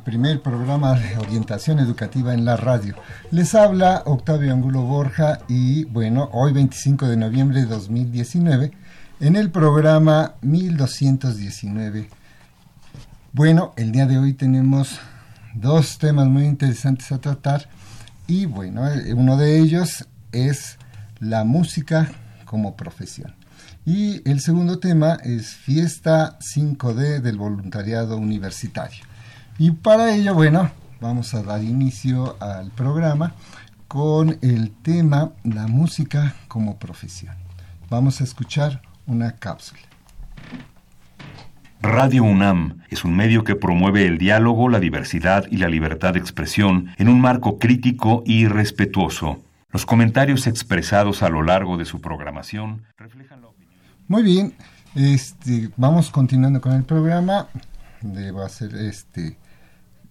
Primer programa de orientación educativa en la radio. Les habla Octavio Angulo Borja y bueno, hoy 25 de noviembre de 2019, en el programa 1219. Bueno, el día de hoy tenemos dos temas muy interesantes a tratar y bueno, uno de ellos es la música como profesión. Y el segundo tema es Fiesta 5D del Voluntariado Universitario. Y para ello, bueno, vamos a dar inicio al programa con el tema La música como profesión. Vamos a escuchar una cápsula. Radio UNAM es un medio que promueve el diálogo, la diversidad y la libertad de expresión en un marco crítico y respetuoso. Los comentarios expresados a lo largo de su programación reflejan la muy bien, este, vamos continuando con el programa. Debo hacer este,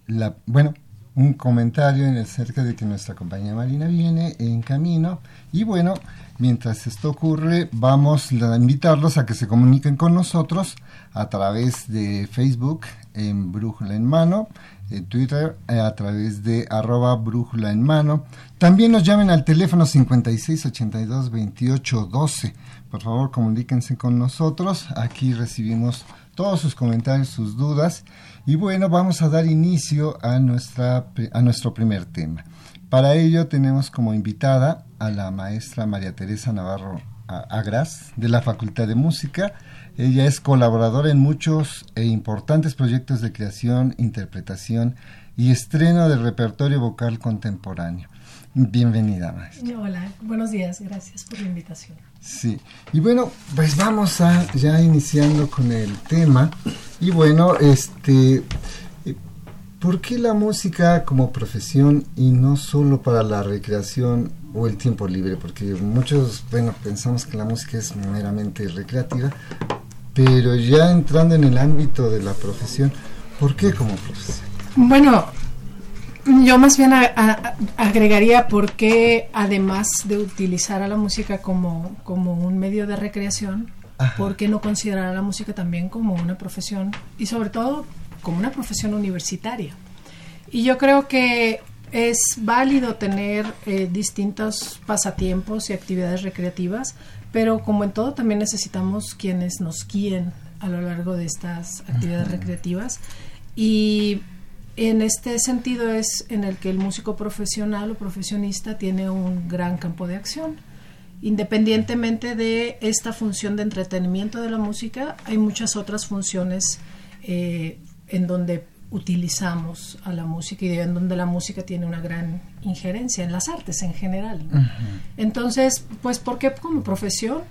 la, bueno, un comentario en acerca de que nuestra compañía Marina viene en camino. Y bueno, mientras esto ocurre, vamos a invitarlos a que se comuniquen con nosotros a través de Facebook en Brújula en Mano, en Twitter eh, a través de arroba Brújula en Mano. También nos llamen al teléfono 5682 2812 por favor comuníquense con nosotros. Aquí recibimos todos sus comentarios, sus dudas. Y bueno, vamos a dar inicio a, nuestra, a nuestro primer tema. Para ello tenemos como invitada a la maestra María Teresa Navarro Agras de la Facultad de Música. Ella es colaboradora en muchos e importantes proyectos de creación, interpretación y estreno del repertorio vocal contemporáneo. Bienvenida, maestra. Hola, buenos días, gracias por la invitación. Sí, y bueno, pues vamos a ya iniciando con el tema. Y bueno, este, ¿por qué la música como profesión y no solo para la recreación o el tiempo libre? Porque muchos, bueno, pensamos que la música es meramente recreativa, pero ya entrando en el ámbito de la profesión, ¿por qué como profesión? Bueno, yo más bien agregaría por qué, además de utilizar a la música como, como un medio de recreación, ¿por qué no considerar a la música también como una profesión y sobre todo como una profesión universitaria? Y yo creo que es válido tener eh, distintos pasatiempos y actividades recreativas, pero como en todo también necesitamos quienes nos guíen a lo largo de estas actividades recreativas. Y en este sentido es en el que el músico profesional o profesionista tiene un gran campo de acción. Independientemente de esta función de entretenimiento de la música, hay muchas otras funciones eh, en donde utilizamos a la música y en donde la música tiene una gran injerencia en las artes en general. Entonces, pues, ¿por qué como profesión?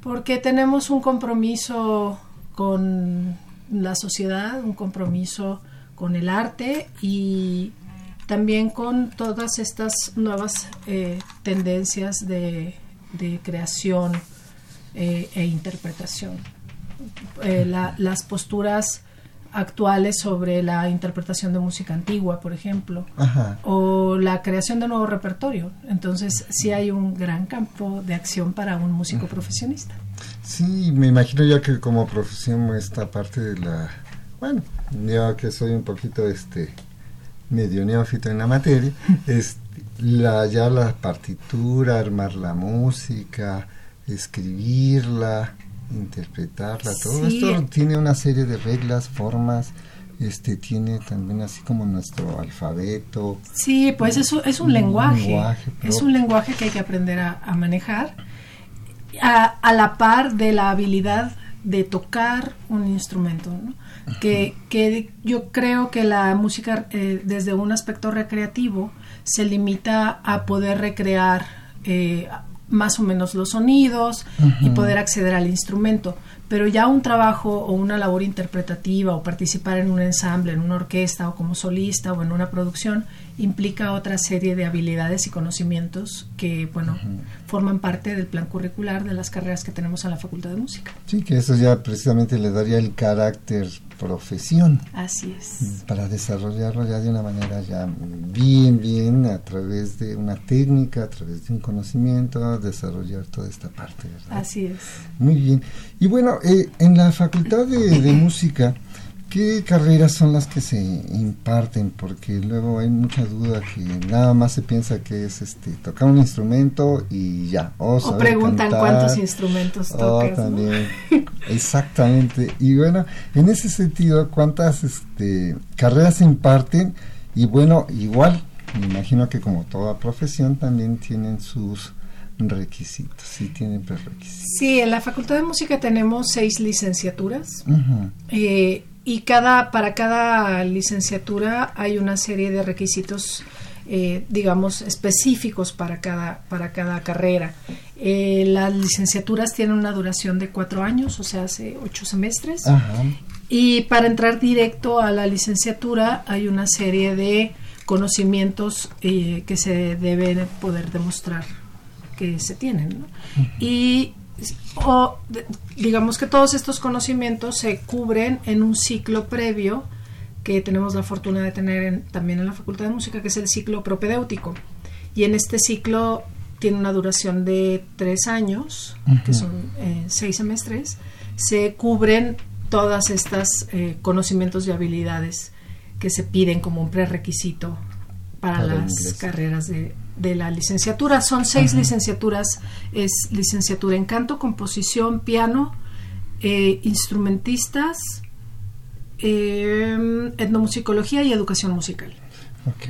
Porque tenemos un compromiso con la sociedad, un compromiso con el arte y también con todas estas nuevas eh, tendencias de, creación eh, e interpretación. Eh, las posturas actuales sobre la interpretación de música antigua, por ejemplo, o la creación de nuevo repertorio. Entonces, sí hay un gran campo de acción para un músico profesionista. Sí, me imagino ya que como profesión esta parte de la bueno, yo que soy un poquito este medio neófito en la materia, es la, ya la partitura, armar la música, escribirla, interpretarla, todo esto tiene una serie de reglas, formas, este tiene también así como nuestro alfabeto. Sí, pues eso es un, lenguaje, es un lenguaje que hay que aprender a, manejar a, a, la par de la habilidad de tocar un instrumento. Que, que, yo creo que la música eh, desde un aspecto recreativo se limita a poder recrear eh, más o menos los sonidos y poder acceder al instrumento. Pero ya un trabajo o una labor interpretativa o participar en un ensamble, en una orquesta o como solista o en una producción implica otra serie de habilidades y conocimientos que, bueno, forman parte del plan curricular de las carreras que tenemos en la Facultad de Música. Sí, que eso ya precisamente le daría el carácter profesión. Así es. Para desarrollarlo ya de una manera ya bien, bien, a través de una técnica, a través de un conocimiento, desarrollar toda esta parte. ¿verdad? Así es. Muy bien. Y bueno, eh, en la Facultad de, de Música, ¿Qué carreras son las que se imparten? Porque luego hay mucha duda que nada más se piensa que es este tocar un instrumento y ya. O, preguntan cuántos instrumentos tocas. también. Exactamente. Y bueno, en ese sentido, ¿cuántas este, carreras se imparten? Y bueno, igual, me imagino que como toda profesión también tienen sus requisitos, sí tienen prerequisitos. Sí, en la Facultad de Música tenemos seis licenciaturas. eh, y cada, para cada licenciatura hay una serie de requisitos, eh, digamos, específicos para cada, para cada carrera. Eh, las licenciaturas tienen una duración de cuatro años, o sea, hace ocho semestres. Y para entrar directo a la licenciatura hay una serie de conocimientos eh, que se deben poder demostrar que se tienen. Y o digamos que todos estos conocimientos se cubren en un ciclo previo que tenemos la fortuna de tener también en la Facultad de Música, que es el ciclo propedéutico. Y en este ciclo tiene una duración de tres años, que son eh, seis semestres, se cubren todas estas eh, conocimientos y habilidades que se piden como un prerequisito para, las carreras de, de la licenciatura. Son seis licenciaturas. Es licenciatura en canto, composición, piano, eh, instrumentistas, eh, etnomusicología y educación musical. Ok,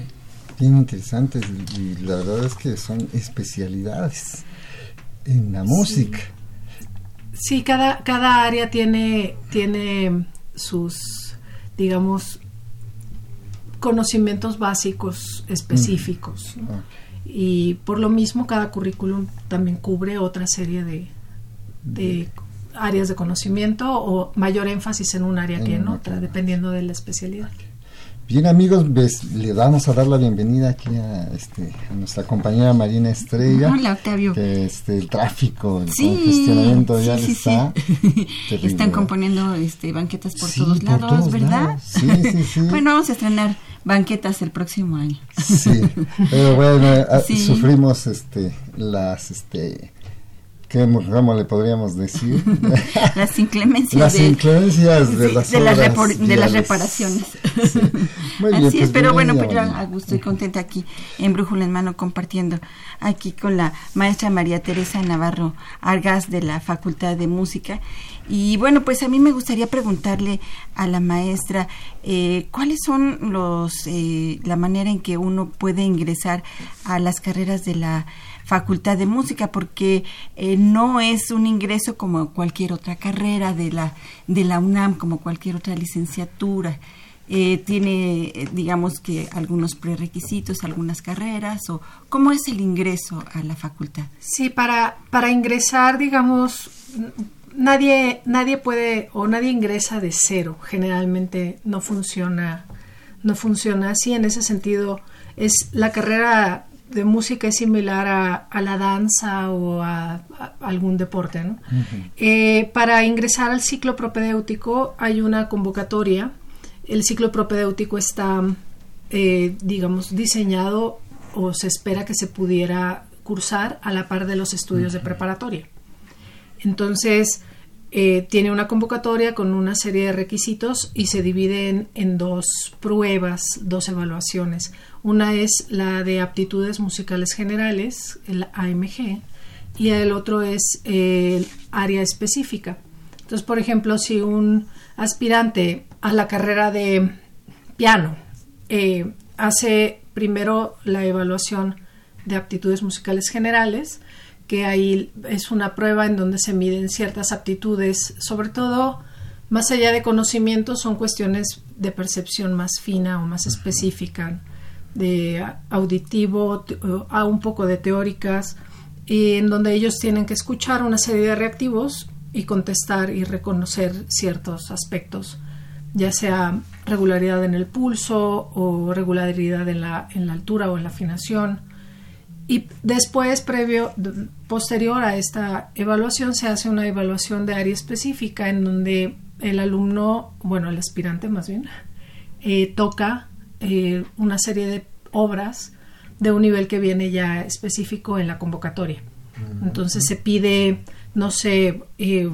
bien interesantes y la verdad es que son especialidades en la música. Sí, cada, cada área tiene, tiene sus, digamos, conocimientos básicos específicos y por lo mismo cada currículum también cubre otra serie de, de áreas de conocimiento o mayor énfasis en un área que en otra, dependiendo de la especialidad. Bien amigos, le vamos a dar la bienvenida aquí a, este, a nuestra compañera Marina Estrella. Hola Octavio. Que este, el tráfico, el congestionamiento ya está. Están componiendo este, banquetas por todos lados, ¿verdad? Sí, sí, sí. bueno, vamos a estrenar banquetas el próximo año. Sí, pero bueno, ah, sufrimos este, las, este, ¿qué, ¿cómo le podríamos decir? las inclemencias. Las de, inclemencias de, las, de, las, reparaciones. Muy bien, Así es, pues pero bueno, pues yo a gusto y contenta aquí en Brújula en Mano compartiendo aquí con la maestra María Teresa Navarro Argas de la Facultad de Música y bueno, pues a mí me gustaría preguntarle a la maestra eh, cuáles son los eh, la manera en que uno puede ingresar a las carreras de la Facultad de Música, porque eh, no es un ingreso como cualquier otra carrera de la de la UNAM, como cualquier otra licenciatura. tiene, digamos que algunos prerequisitos, algunas carreras, o cómo es el ingreso a la facultad. Sí, para para ingresar, digamos nadie, nadie puede o nadie ingresa de cero. Generalmente no funciona, no funciona así. En ese sentido, es la carrera de música es similar a, la danza o a, algún deporte. ¿no? Eh, para ingresar al ciclo propedéutico hay una convocatoria. El ciclo propedéutico está, eh, digamos, diseñado o se espera que se pudiera cursar a la par de los estudios de preparatoria. Entonces, eh, tiene una convocatoria con una serie de requisitos y se divide en, dos pruebas, dos evaluaciones. Una es la de aptitudes musicales generales, el AMG, y el otro es el área específica. Entonces, por ejemplo, si un aspirante a la carrera de piano eh, hace primero la evaluación de aptitudes musicales generales, que ahí es una prueba en donde se miden ciertas aptitudes, sobre todo más allá de conocimientos, son cuestiones de percepción más fina o más específica, de auditivo a un poco de teóricas, y en donde ellos tienen que escuchar una serie de reactivos y contestar y reconocer ciertos aspectos, ya sea regularidad en el pulso o regularidad en la, en la altura o en la afinación. Y después, previo, posterior a esta evaluación, se hace una evaluación de área específica en donde el alumno, bueno, el aspirante más bien, eh, toca eh, una serie de obras de un nivel que viene ya específico en la convocatoria. Entonces se pide, no sé, eh,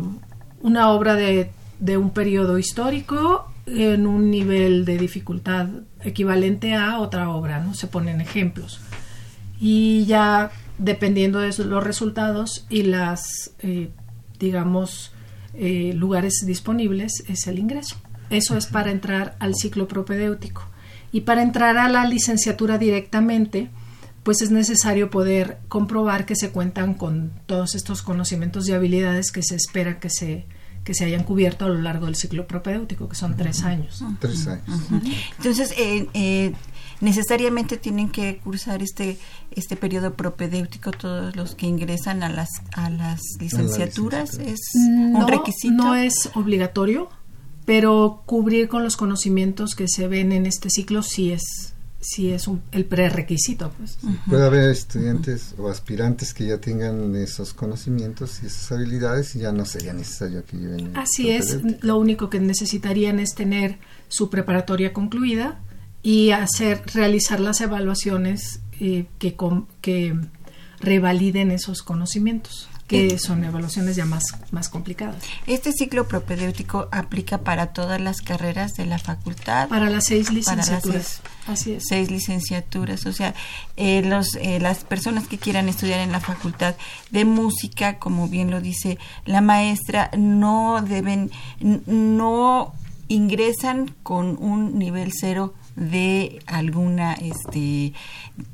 una obra de, de, un periodo histórico en un nivel de dificultad equivalente a otra obra, ¿no? Se ponen ejemplos. Y ya dependiendo de los resultados y las, digamos, eh, lugares disponibles es el ingreso. Eso es para entrar al ciclo propedéutico. Y para entrar a la licenciatura directamente, pues es necesario poder comprobar que se cuentan con todos estos conocimientos y habilidades que se espera que se, que se hayan cubierto a lo largo del ciclo propedéutico, que son tres años. Tres años. Entonces, eh, eh, necesariamente tienen que cursar este este periodo propedéutico todos los que ingresan a las a las licenciaturas. es un requisito no es obligatorio pero cubrir con los conocimientos que se ven en este ciclo sí es sí es un, el prerequisito pues. puede haber estudiantes o aspirantes que ya tengan esos conocimientos y esas habilidades y ya no sería necesario que lleven así es lo único que necesitarían es tener su preparatoria concluida y hacer realizar las evaluaciones eh, que, que revaliden esos conocimientos que son evaluaciones ya más, más complicadas. Este ciclo propedéutico aplica para todas las carreras de la facultad. Para las seis licenciaturas. Así es. Seis licenciaturas. O sea, eh, los, eh, las personas que quieran estudiar en la facultad de música, como bien lo dice la maestra, no deben, no ingresan con un nivel cero de alguna este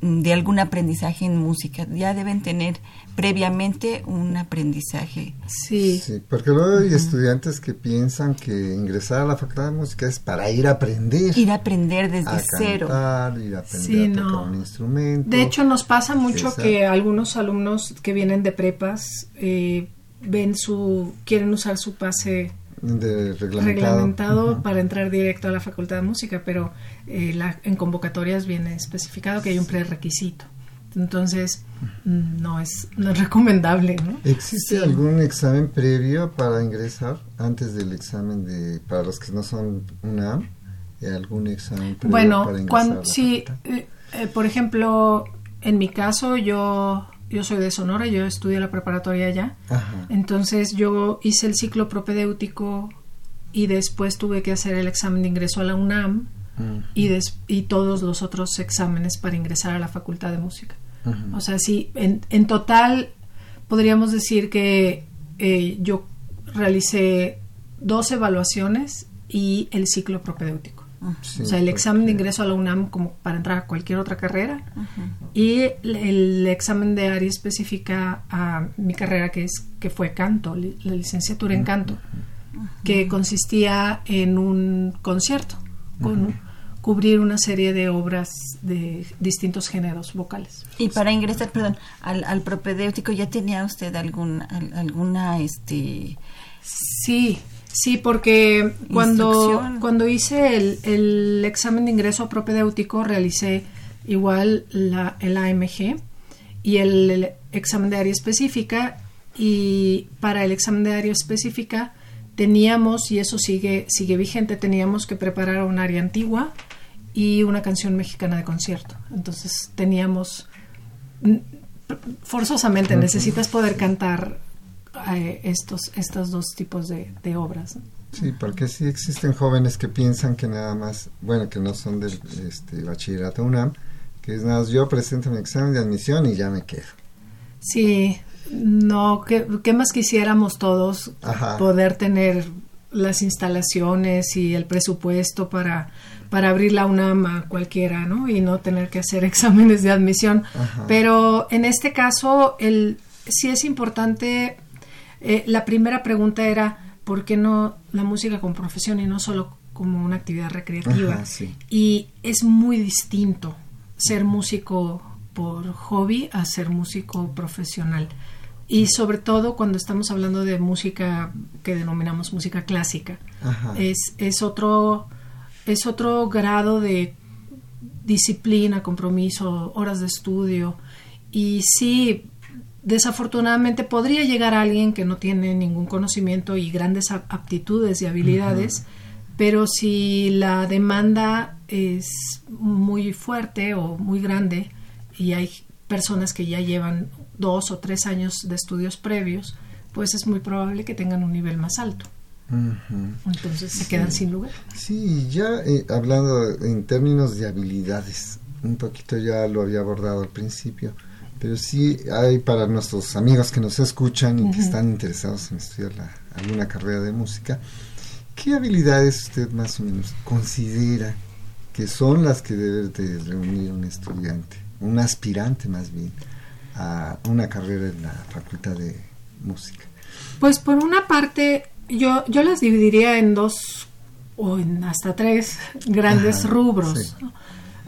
de algún aprendizaje en música. Ya deben tener previamente un aprendizaje. Sí, sí porque luego hay estudiantes que piensan que ingresar a la facultad de música es para ir a aprender. Ir a aprender desde a cero. ir a aprender a tocar un instrumento. De hecho nos pasa mucho que algunos alumnos que vienen de prepas eh, ven su quieren usar su pase reglamentado, para entrar directo a la Facultad de Música, pero eh, la, en convocatorias viene especificado que hay un prerequisito. Entonces, mm, no es, no es recomendable. ¿no? ¿Existe algún examen previo para ingresar antes del examen de para los que no son UNAM? ¿Algún examen previo bueno, para ingresar? Cuando, sí, eh, eh, por ejemplo, en mi caso, yo yo soy de Sonora, yo estudié la preparatoria allá. Entonces yo hice el ciclo propedéutico y después tuve que hacer el examen de ingreso a la UNAM y, y todos los otros exámenes para ingresar a la Facultad de Música. O sea, sí, en, en, total podríamos decir que eh, yo realicé dos evaluaciones y el ciclo propedéutico o sea, el examen de ingreso a la UNAM como para entrar a cualquier otra carrera. Y el, examen de área específica a mi carrera que es que fue canto, la licenciatura en canto, que consistía en un concierto con cubrir una serie de obras de distintos géneros vocales. Y para ingresar, perdón, al, al propedéutico ya tenía usted algún alguna este Sí, Sí, porque cuando, cuando hice el, el, examen de ingreso propedéutico realicé igual la, el AMG y el, examen de área específica. Y para el examen de área específica teníamos, y eso sigue, sigue vigente, teníamos que preparar un área antigua y una canción mexicana de concierto. Entonces teníamos, forzosamente necesitas poder cantar estos, estos dos tipos de, obras. Sí, porque sí existen jóvenes que piensan que nada más, bueno, que no son del este, bachillerato UNAM, que es nada más yo presento mi examen de admisión y ya me quedo. Sí, no, ¿qué, qué más quisiéramos todos poder tener las instalaciones y el presupuesto para, para abrir la UNAM a cualquiera, ¿no? Y no tener que hacer exámenes de admisión. Pero en este caso, el, sí es importante. Eh, la primera pregunta era ¿por qué no la música como profesión y no solo como una actividad recreativa? Y es muy distinto ser músico por hobby a ser músico profesional. Y sobre todo cuando estamos hablando de música que denominamos música clásica. Es, es, otro, es otro grado de disciplina, compromiso, horas de estudio. Y sí, desafortunadamente podría llegar a alguien que no tiene ningún conocimiento y grandes aptitudes y habilidades, pero si la demanda es muy fuerte o muy grande y hay personas que ya llevan dos o tres años de estudios previos, pues es muy probable que tengan un nivel más alto. Entonces se quedan sin lugar. Sí, ya eh, hablando en términos de habilidades, un poquito ya lo había abordado al principio, pero sí hay para nuestros amigos que nos escuchan y que están interesados en estudiar alguna carrera de música, ¿qué habilidades usted más o menos considera que son las que debe de reunir un estudiante, un aspirante más bien? a una carrera en la Facultad de Música? Pues por una parte, yo, yo las dividiría en dos o en hasta tres grandes rubros.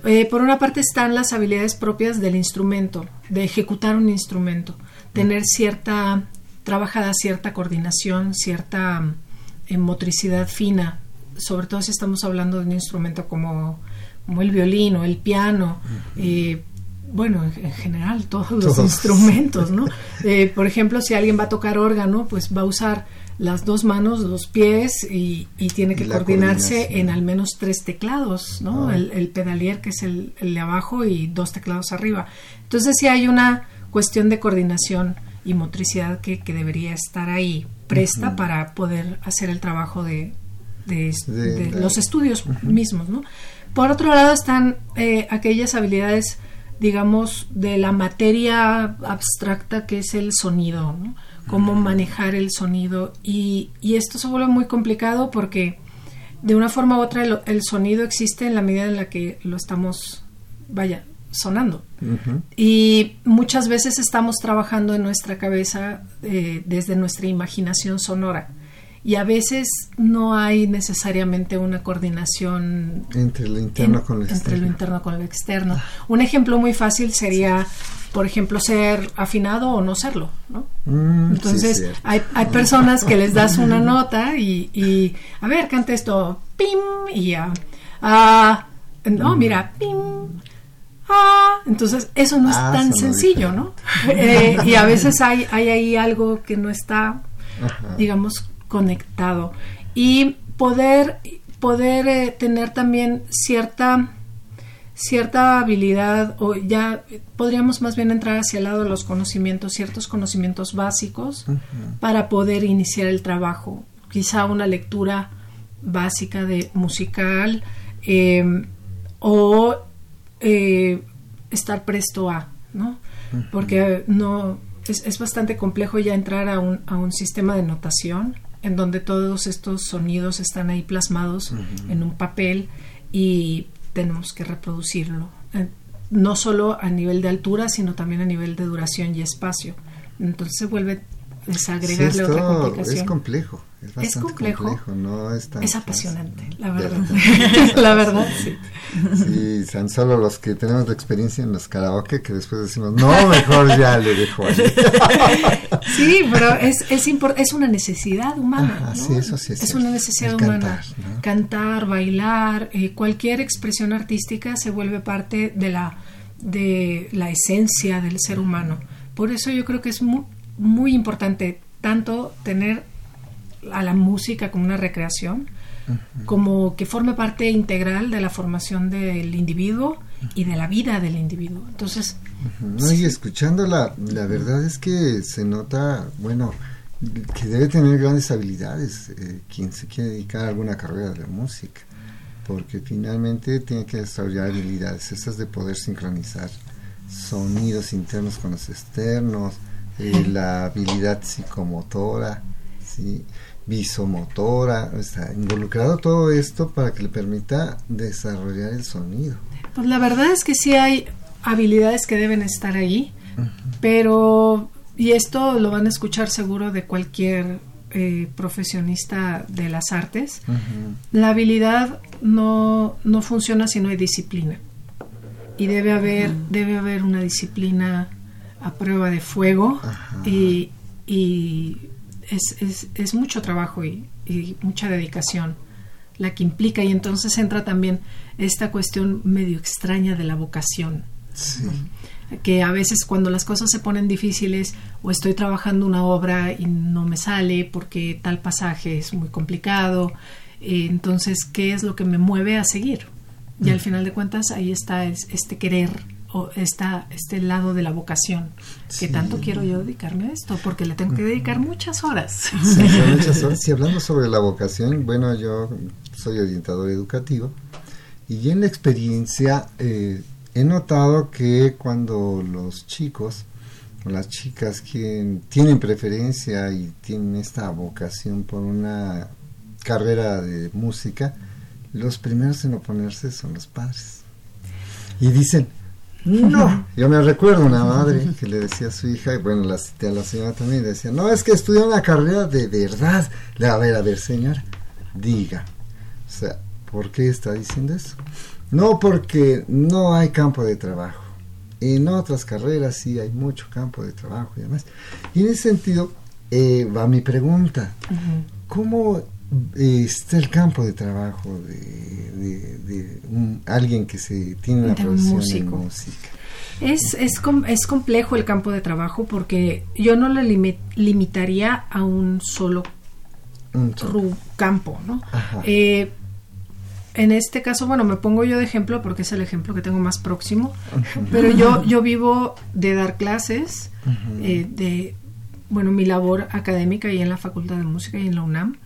Eh, por una parte están las habilidades propias del instrumento, de ejecutar un instrumento, tener cierta, trabajada cierta coordinación, cierta eh, motricidad fina, sobre todo si estamos hablando de un instrumento como, como el violín o el piano, bueno, en, general todos los instrumentos, ¿no? Eh, por ejemplo, si alguien va a tocar órgano, pues va a usar las dos manos, los pies y, tiene que coordinarse en al menos tres teclados, ¿no? Ah. El, pedalier que es el, de abajo y dos teclados arriba. Entonces sí hay una cuestión de coordinación y motricidad que, debería estar ahí presta para poder hacer el trabajo de, los estudios mismos, ¿no? Por otro lado están eh, aquellas habilidades digamos, de la materia abstracta que es el sonido, ¿no? cómo manejar el sonido. Y, y, esto se vuelve muy complicado porque de una forma u otra el, sonido existe en la medida en la que lo estamos, vaya, sonando. Y muchas veces estamos trabajando en nuestra cabeza eh, desde nuestra imaginación sonora y a veces no hay necesariamente una coordinación entre lo interno con lo externo. Entre lo interno con lo externo. Un ejemplo muy fácil sería, por ejemplo, ser afinado o no serlo, ¿no? Mm, Entonces, hay, hay personas que les das una nota y, y a ver, canta esto, pim, y ya. Ah, no, mira, pim, ah. Entonces, eso no es ah, tan sencillo, ¿no? Eh, y a veces hay, hay ahí algo que no está, digamos, conectado y poder poder eh, tener también cierta cierta habilidad o ya podríamos más bien entrar hacia el lado de los conocimientos, ciertos conocimientos básicos para poder iniciar el trabajo. Quizá una lectura básica de musical em, o eh, estar presto a, ¿no? Porque no es, es, bastante complejo ya entrar a un, a un sistema de notación en donde todos estos sonidos están ahí plasmados en un papel y tenemos que reproducirlo, eh, no solo a nivel de altura, sino también a nivel de duración y espacio. Entonces se vuelve es agregarle otra complicación. Es complejo. Es, complejo, no es, es apasionante, la verdad. la verdad, sí. Sí, son solo los que tenemos la experiencia en los karaoke que después decimos, no, mejor ya le dejo ahí. sí, pero es, es, es una necesidad humana. sí, eso sí es, una necesidad humana. Cantar, bailar, eh, cualquier expresión artística se vuelve parte de la, de la esencia del ser humano. Por eso yo creo que es muy, muy importante tanto tener a la música como una recreación, como que forme parte integral de la formación del individuo y de la vida del individuo. Entonces, y escuchando la, verdad es que se nota, bueno, que debe tener grandes habilidades eh, quien se quiere dedicar a alguna carrera de la música, porque finalmente tiene que desarrollar habilidades esas de poder sincronizar sonidos internos con los externos, eh, la habilidad psicomotora, ¿sí? visomotora, está involucrado todo esto para que le permita desarrollar el sonido. Pues la verdad es que sí hay habilidades que deben estar ahí, pero y esto lo van a escuchar seguro de cualquier eh, profesionista de las artes, la habilidad no, no funciona si no hay disciplina. Y debe haber, debe haber una disciplina a prueba de fuego y, es, es, mucho trabajo y, y, mucha dedicación la que implica y entonces entra también esta cuestión medio extraña de la vocación. Que a veces cuando las cosas se ponen difíciles o estoy trabajando una obra y no me sale porque tal pasaje es muy complicado, eh, entonces, ¿qué es lo que me mueve a seguir? Y al mm. final de cuentas ahí está este querer o está este lado de la vocación que tanto quiero yo dedicarme a esto porque le tengo que dedicar muchas horas. Sí, muchas horas. Si hablando sobre la vocación, bueno, yo soy orientador educativo y en la experiencia eh, he notado que cuando los chicos o las chicas que tienen preferencia y tienen esta vocación por una carrera de música, los primeros en oponerse son los padres. Y dicen, no, yo me recuerdo una madre que le decía a su hija, y bueno, la cité a la señora también, decía, no, es que estudió una carrera de verdad. Le a ver, a ver, señora, diga. O sea, ¿por qué está diciendo eso? No, porque no hay campo de trabajo. En otras carreras sí hay mucho campo de trabajo y demás. Y en ese sentido eh, va mi pregunta. ¿Cómo está el campo de trabajo de, alguien que se tiene una profesión en música. Es, es, es, complejo el campo de trabajo porque yo no le limitaría a un solo, campo, ¿no? Eh, en este caso, bueno, me pongo yo de ejemplo porque es el ejemplo que tengo más próximo, pero yo, yo vivo de dar clases, eh, de, bueno, mi labor académica y en la Facultad de Música y en la UNAM,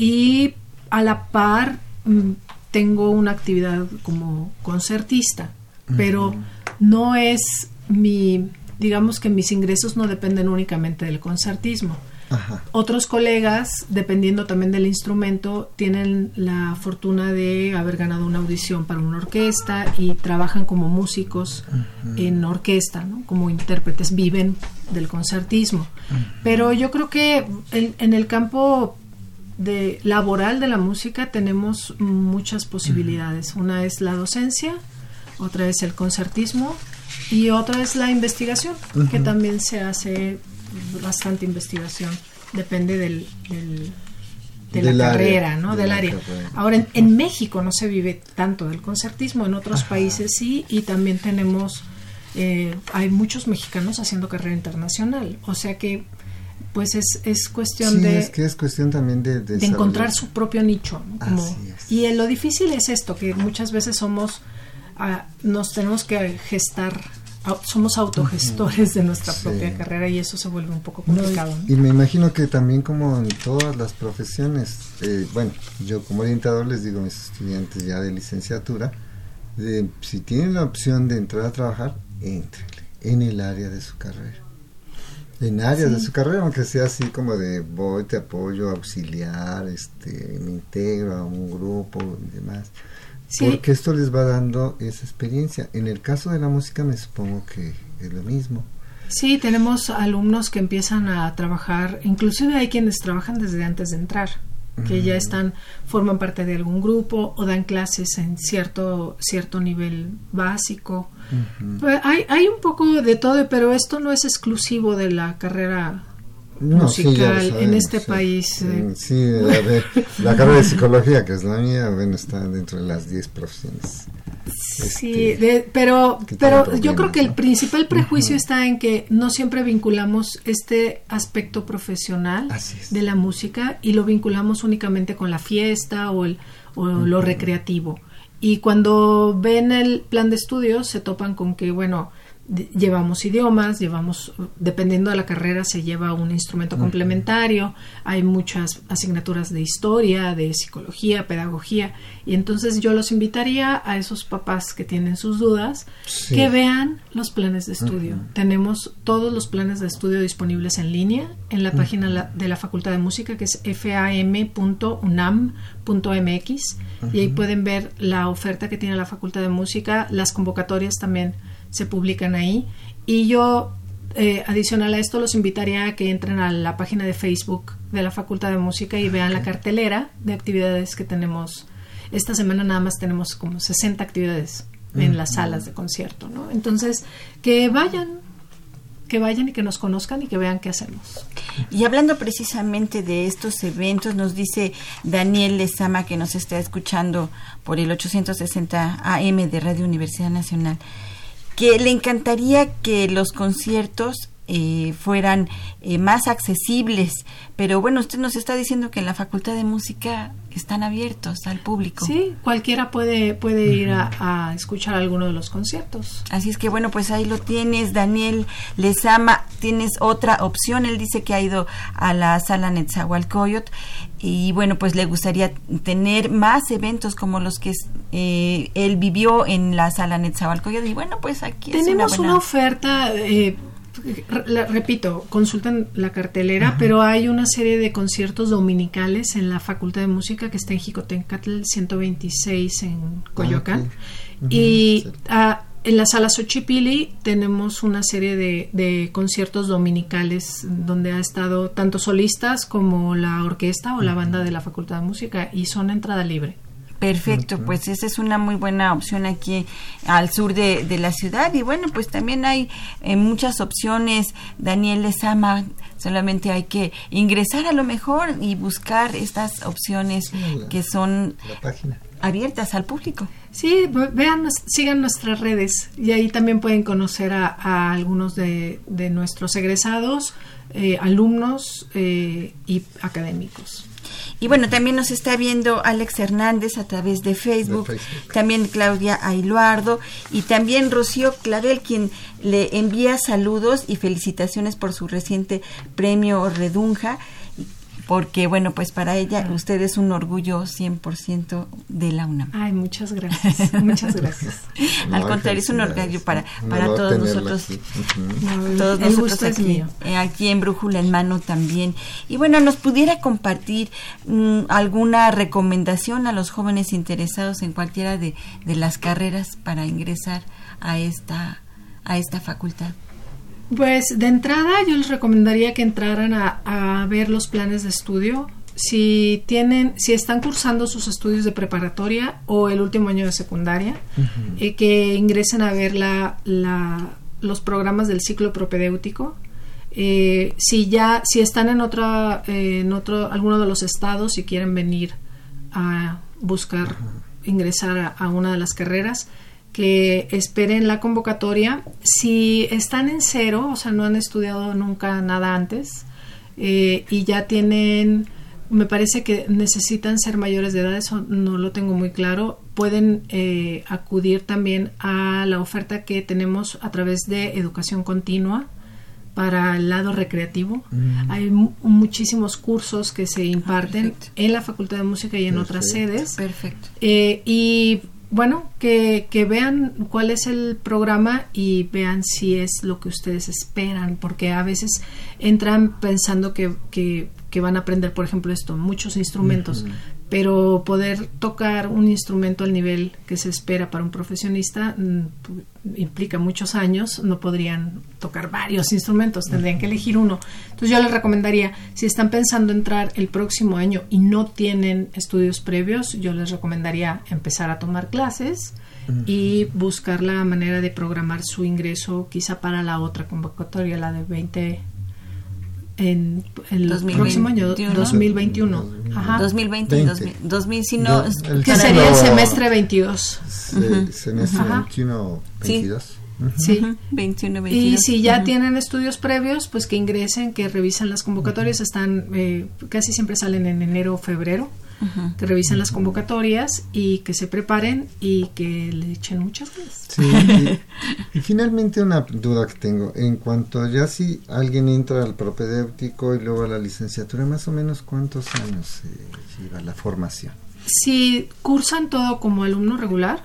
y a la par mm, tengo una actividad como concertista, pero no es mi, digamos que mis ingresos no dependen únicamente del concertismo. Otros colegas, dependiendo también del instrumento, tienen la fortuna de haber ganado una audición para una orquesta y trabajan como músicos en orquesta, ¿no? como intérpretes, viven del concertismo. Pero yo creo que en el campo de laboral de la música tenemos muchas posibilidades. Una es la docencia, otra es el concertismo y otra es la investigación, que también se hace bastante investigación. Depende del, de la carrera, ¿no? del área. Ahora, en, México no se vive tanto del concertismo, en otros países sí, y también tenemos, eh, hay muchos mexicanos haciendo carrera internacional. O sea que pues es, es cuestión de... es que es cuestión también de... De, encontrar su propio nicho. Y lo difícil es esto, que muchas veces somos, ah, nos tenemos que gestar, somos autogestores de nuestra propia carrera y eso se vuelve un poco complicado. y, me imagino que también como en todas las profesiones, eh, bueno, yo como orientador les digo a mis estudiantes ya de licenciatura, de, si tienen la opción de entrar a trabajar, entrenle en el área de su carrera en áreas de su carrera, aunque sea así como de voy, te apoyo, auxiliar, este, me integro a un grupo y demás. Porque esto les va dando esa experiencia. En el caso de la música me supongo que es lo mismo. Sí, tenemos alumnos que empiezan a trabajar, inclusive hay quienes trabajan desde antes de entrar que ya están, forman parte de algún grupo o dan clases en cierto, cierto nivel básico. Pues, hay, hay un poco de todo, pero esto no es exclusivo de la carrera musical en este país. Eh. Sí, la, carrera de psicología, que es la mía, bueno, está dentro de las 10 profesiones. Sí, este, pero, pero yo creo que el principal prejuicio está en que no siempre vinculamos este aspecto profesional de la música y lo vinculamos únicamente con la fiesta o, el, o lo recreativo. Y cuando ven el plan de estudios se topan con que, bueno, llevamos idiomas, llevamos, dependiendo de la carrera, se lleva un instrumento complementario, hay muchas asignaturas de historia, de psicología, pedagogía, y entonces yo los invitaría a esos papás que tienen sus dudas, que vean los planes de estudio. Tenemos todos los planes de estudio disponibles en línea en la página de la Facultad de Música, que es fam.unam.mx, y ahí pueden ver la oferta que tiene la Facultad de Música, las convocatorias también se publican ahí y yo eh, adicional a esto, los invitaría a que entren a la página de Facebook de la Facultad de Música y vean la cartelera de actividades que tenemos. Esta semana nada más tenemos como 60 actividades en las salas de concierto, ¿no? Entonces, que vayan, que vayan y que nos conozcan y que vean qué hacemos. Y hablando precisamente de estos eventos, nos dice Daniel Lezama, que nos está escuchando por el 860 AM de Radio Universidad Nacional, que le encantaría que los conciertos eh, fueran eh, más accesibles. Pero bueno, usted nos está diciendo que en la Facultad de Música están abiertos al público. Sí, cualquiera puede, puede ir a, escuchar alguno de los conciertos. Así es que bueno, pues ahí lo tienes, Daniel Lezama, tienes otra opción, él dice que ha ido a la sala Netzahualcoyot y bueno, pues le gustaría tener más eventos como los que eh, él vivió en la sala Netzahualcoyot y bueno, pues aquí tenemos es una, una oferta eh, repito, consulten la cartelera, pero hay una serie de conciertos dominicales en la Facultad de Música que está en Jicotencatl 126 en Coyoacán. Y ah, en la sala Xochipili tenemos una serie de, de, conciertos dominicales donde ha estado tanto solistas como la orquesta o la banda de la Facultad de Música y son entrada libre. Perfecto, pues esa es una muy buena opción aquí al sur de, la ciudad y bueno, pues también hay eh, muchas opciones. Daniel Lezama, solamente hay que ingresar a lo mejor y buscar estas opciones que son abiertas al público. Sí, vean, sigan nuestras redes y ahí también pueden conocer a, algunos de, nuestros egresados, eh, alumnos eh, y académicos. Y bueno, también nos está viendo Alex Hernández a través de Facebook, también Claudia Ailuardo y también Rocío Clavel, quien le envía saludos y felicitaciones por su reciente premio Redunja porque bueno, pues para ella usted es un orgullo 100% de la UNAM. Ay, muchas gracias, muchas gracias. Al contrario, es un orgullo para, para todos nosotros, todos nosotros aquí, eh, aquí en Brújula en Mano también. Y bueno, nos pudiera compartir mm, alguna recomendación a los jóvenes interesados en cualquiera de, de las carreras para ingresar a esta, a esta facultad. Pues de entrada yo les recomendaría que entraran a, ver los planes de estudio. Si tienen, si están cursando sus estudios de preparatoria o el último año de secundaria, eh, que ingresen a ver la, los programas del ciclo propedéutico. Eh, si ya, si están en otra, en otro, alguno de los estados y quieren venir a buscar ingresar a una de las carreras, que esperen la convocatoria. Si están en cero, o sea, no han estudiado nunca nada antes eh, y ya tienen, me parece que necesitan ser mayores de edad, eso no lo tengo muy claro, pueden eh, acudir también a la oferta que tenemos a través de educación continua para el lado recreativo. Mm. Hay muchísimos cursos que se imparten en la Facultad de Música y en otras sedes. Perfecto. Eh, y bueno, que, que, vean cuál es el programa y vean si es lo que ustedes esperan, porque a veces entran pensando que, que, que van a aprender, por ejemplo, esto, muchos instrumentos, pero poder tocar un instrumento al nivel que se espera para un profesionista mm, implica muchos años, no podrían tocar varios instrumentos, tendrían que elegir uno. Entonces yo les recomendaría, si están pensando entrar el próximo año y no tienen estudios previos, yo les recomendaría empezar a tomar clases y buscar la manera de programar su ingreso quizá para la otra convocatoria, la de 20 en, el próximo año 2021 Ajá. 2020 2000, si no, que sería el semestre 22 semestre 21 22 Sí. 21, 22. Y si ya tienen estudios previos, pues que ingresen, que revisen las convocatorias. Están, eh, casi siempre salen en enero o febrero que revisen las convocatorias y que se preparen y que le echen muchas ganas. Sí, y, finalmente una duda que tengo, en cuanto ya si alguien entra al propedéutico y luego a la licenciatura, más o menos cuántos años lleva la formación? Si cursan todo como alumno regular,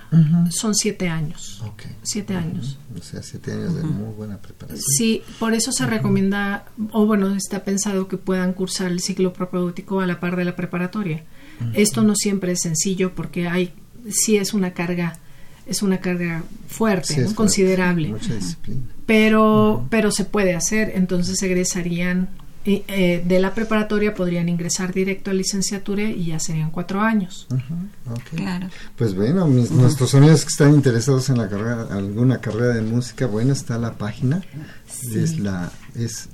son siete años. Siete años. O sea, siete años de muy buena preparación. Sí, por eso se recomienda, o bueno, está pensado que puedan cursar el ciclo propedéutico a la par de la preparatoria. Esto no siempre es sencillo porque hay, sí es una carga es una carga fuerte, considerable. Mucha disciplina. Pero, pero se puede hacer, entonces egresarían eh, de la preparatoria podrían ingresar directo a licenciatura y ya serían cuatro años. Claro. Pues bueno, nuestros amigos que están interesados en la carrera, alguna carrera de música, bueno, está la página. Es la es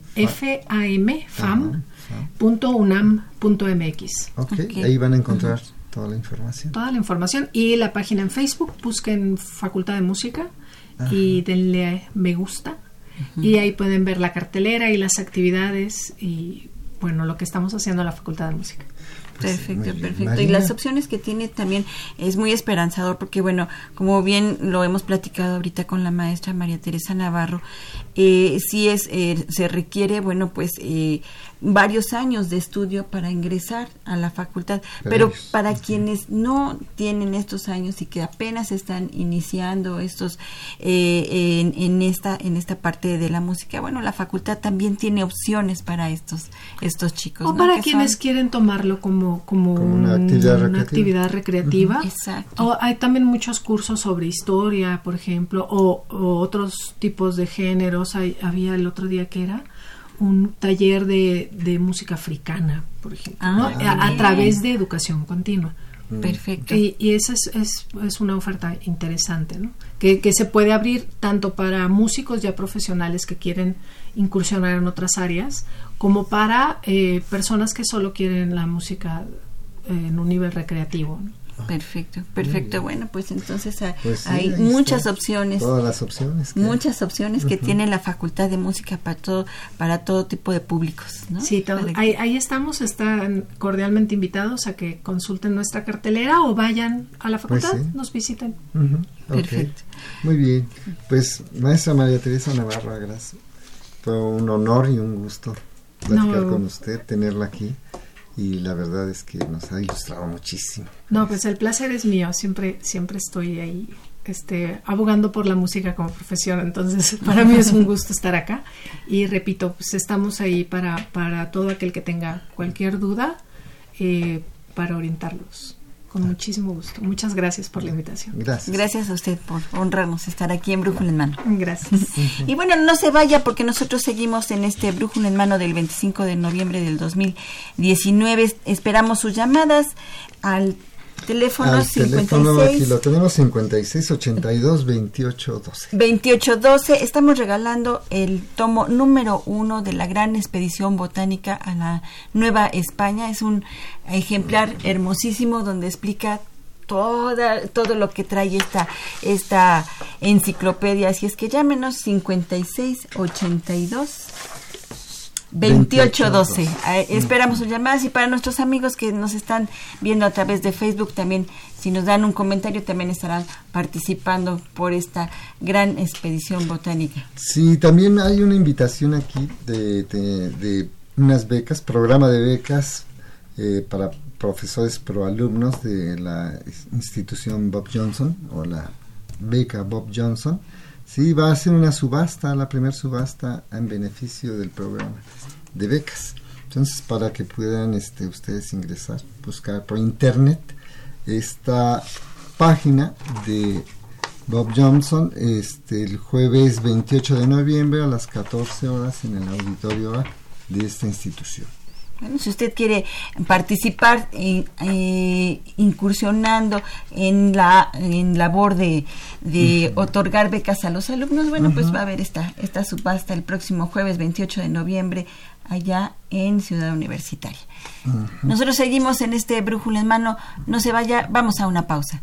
famfam.unam.mx. Okay. Ahí van a encontrar toda la información. Toda la información y la página en Facebook, busquen Facultad de Música y denle me gusta y ahí pueden ver la cartelera y las actividades y bueno, lo que estamos haciendo en la Facultad de Música. Pues, perfecto, perfecto. Y las opciones que tiene también es muy esperanzador porque, bueno, como bien lo hemos platicado ahorita con la maestra María Teresa Navarro, eh, sí es, eh, se requiere, bueno, pues eh, varios años de estudio para ingresar a la facultad, pero para quienes no tienen estos años y que apenas están iniciando estos eh, en, esta en esta parte de la música, bueno, la facultad también tiene opciones para estos estos chicos. O para quienes quieren tomarlo como como, una, actividad recreativa. Exacto. O hay también muchos cursos sobre historia, por ejemplo, o, otros tipos de géneros. Hay, había el otro día que era un taller de, de música africana, por ejemplo, ah, a, través de educación continua. Mm. Perfecto. Y, y esa es, es, es, una oferta interesante, ¿no? Que, que, se puede abrir tanto para músicos ya profesionales que quieren incursionar en otras áreas, como para eh, personas que solo quieren la música en un nivel recreativo. ¿no? Perfecto, perfecto. Bueno, pues entonces pues hay muchas opciones. Todas las opciones. Muchas opciones que tiene la Facultad de Música para todo, para todo tipo de públicos. ¿no? Sí, ahí, estamos, están cordialmente invitados a que consulten nuestra cartelera o vayan a la pues facultad, nos visiten. Perfecto. Muy bien, pues maestra María Teresa Navarro, gracias. Fue un honor y un gusto platicar con usted, tenerla aquí y la verdad es que nos ha ilustrado muchísimo. No, pues el placer es mío, siempre, siempre estoy ahí este, abogando por la música como profesión, entonces para mí es un gusto estar acá y repito, pues estamos ahí para, para todo aquel que tenga cualquier duda, eh, para orientarlos con muchísimo gusto. Muchas gracias por la invitación. Gracias. Gracias a usted por honrarnos estar aquí en Brújula en Mano. Gracias. y bueno, no se vaya porque nosotros seguimos en este Brújula en Mano del 25 de noviembre del 2019. Esperamos sus llamadas al Teléfono Al 56. Teléfono aquí lo tenemos 56 82 28 12. 28 12. Estamos regalando el tomo número uno de la gran expedición botánica a la Nueva España. Es un ejemplar hermosísimo donde explica toda, todo lo que trae esta, esta enciclopedia. Así es que llámenos 56 82 2812. Eh, esperamos sus llamadas y para nuestros amigos que nos están viendo a través de Facebook también, si nos dan un comentario, también estarán participando por esta gran expedición botánica. Sí, también hay una invitación aquí de, de, unas becas, programa de becas eh, para profesores pro alumnos de la institución Bob Johnson o la beca Bob Johnson Sí, va a ser una subasta, la primera subasta en beneficio del programa de becas. Entonces, para que puedan este, ustedes ingresar, buscar por internet esta página de Bob Johnson este, el jueves 28 de noviembre a las 14 horas en el auditorio de esta institución si usted quiere participar eh, eh, incursionando en la en labor de, otorgar becas a los alumnos, bueno, pues va a haber esta, esta subasta el próximo jueves 28 de noviembre allá en Ciudad Universitaria. Nosotros seguimos en este brújula en mano, no se vaya, vamos a una pausa.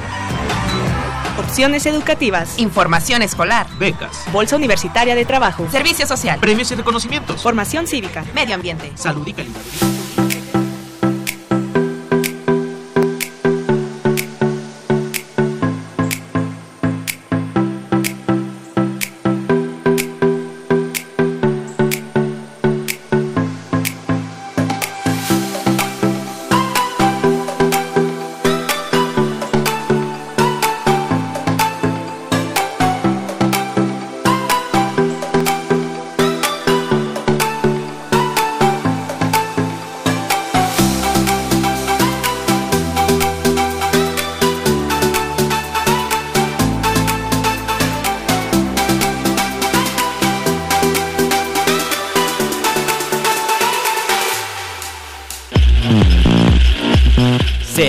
opciones educativas, información escolar, becas, bolsa universitaria de trabajo, servicio social, premios y reconocimientos, formación cívica, medio ambiente, salud y calidad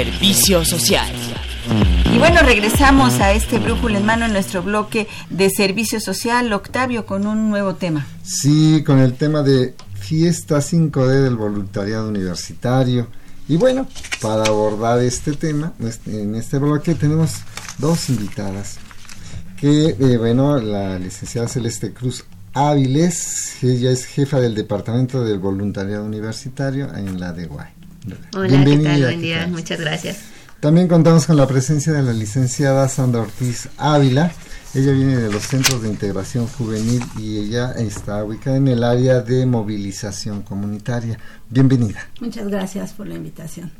Servicio social. Y bueno, regresamos a este brújula en mano en nuestro bloque de servicio social, Octavio, con un nuevo tema. Sí, con el tema de fiesta 5D del voluntariado universitario. Y bueno, para abordar este tema, este, en este bloque tenemos dos invitadas. Que, eh, bueno, la licenciada Celeste Cruz Áviles, ella es jefa del Departamento del Voluntariado Universitario en la de Guay. Hola, Bienvenida, ¿qué tal? Buen día, muchas gracias. También contamos con la presencia de la licenciada Sandra Ortiz Ávila. Ella viene de los Centros de Integración Juvenil y ella está ubicada en el área de movilización comunitaria. Bienvenida. Muchas gracias por la invitación.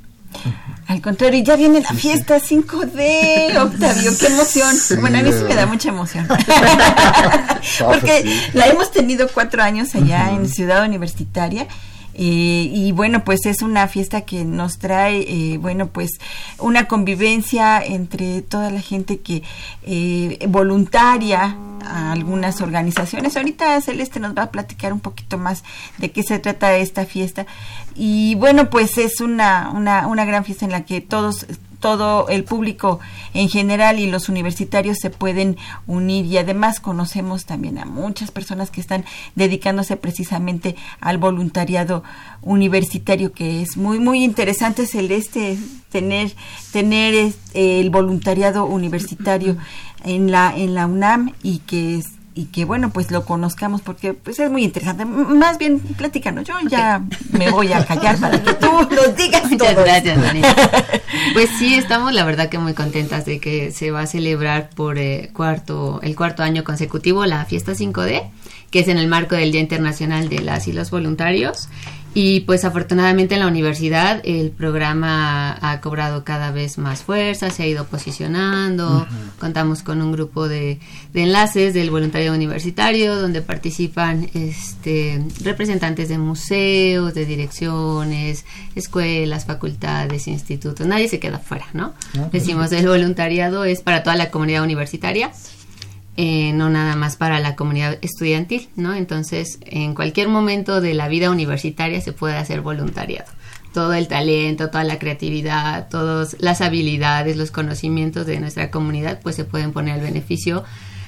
Al contrario, ya viene la fiesta 5D, Octavio, qué emoción. bueno, a mí sí me da mucha emoción. Porque la hemos tenido cuatro años allá en Ciudad Universitaria eh, y bueno, pues es una fiesta que nos trae, eh, bueno, pues una convivencia entre toda la gente que eh, voluntaria a algunas organizaciones. Ahorita Celeste nos va a platicar un poquito más de qué se trata esta fiesta. Y bueno, pues es una, una, una gran fiesta en la que todos todo el público en general y los universitarios se pueden unir. Y además conocemos también a muchas personas que están dedicándose precisamente al voluntariado universitario que es muy muy interesante Celeste tener tener este, el voluntariado universitario en la en la UNAM y que es y que bueno pues lo conozcamos porque pues es muy interesante. Más bien platícanos. Yo ya me voy a callar para que tú nos digas muchas gracias pues sí estamos la verdad que muy contentas de que se va a celebrar por eh, cuarto el cuarto año consecutivo la fiesta 5D que es en el marco del Día Internacional de las y los Voluntarios y pues afortunadamente en la universidad el programa ha cobrado cada vez más fuerza, se ha ido posicionando, contamos con un grupo de, de, enlaces del voluntariado universitario donde participan este, representantes de museos, de direcciones, escuelas, facultades, institutos, nadie se queda fuera, ¿no? Ah, Decimos el voluntariado es para toda la comunidad universitaria eh, no nada más para la comunidad estudiantil, ¿no? Entonces, en cualquier momento de la vida universitaria se puede hacer voluntariado. Todo el talento, toda la creatividad, todas las habilidades, los conocimientos de nuestra comunidad, pues se pueden poner al beneficio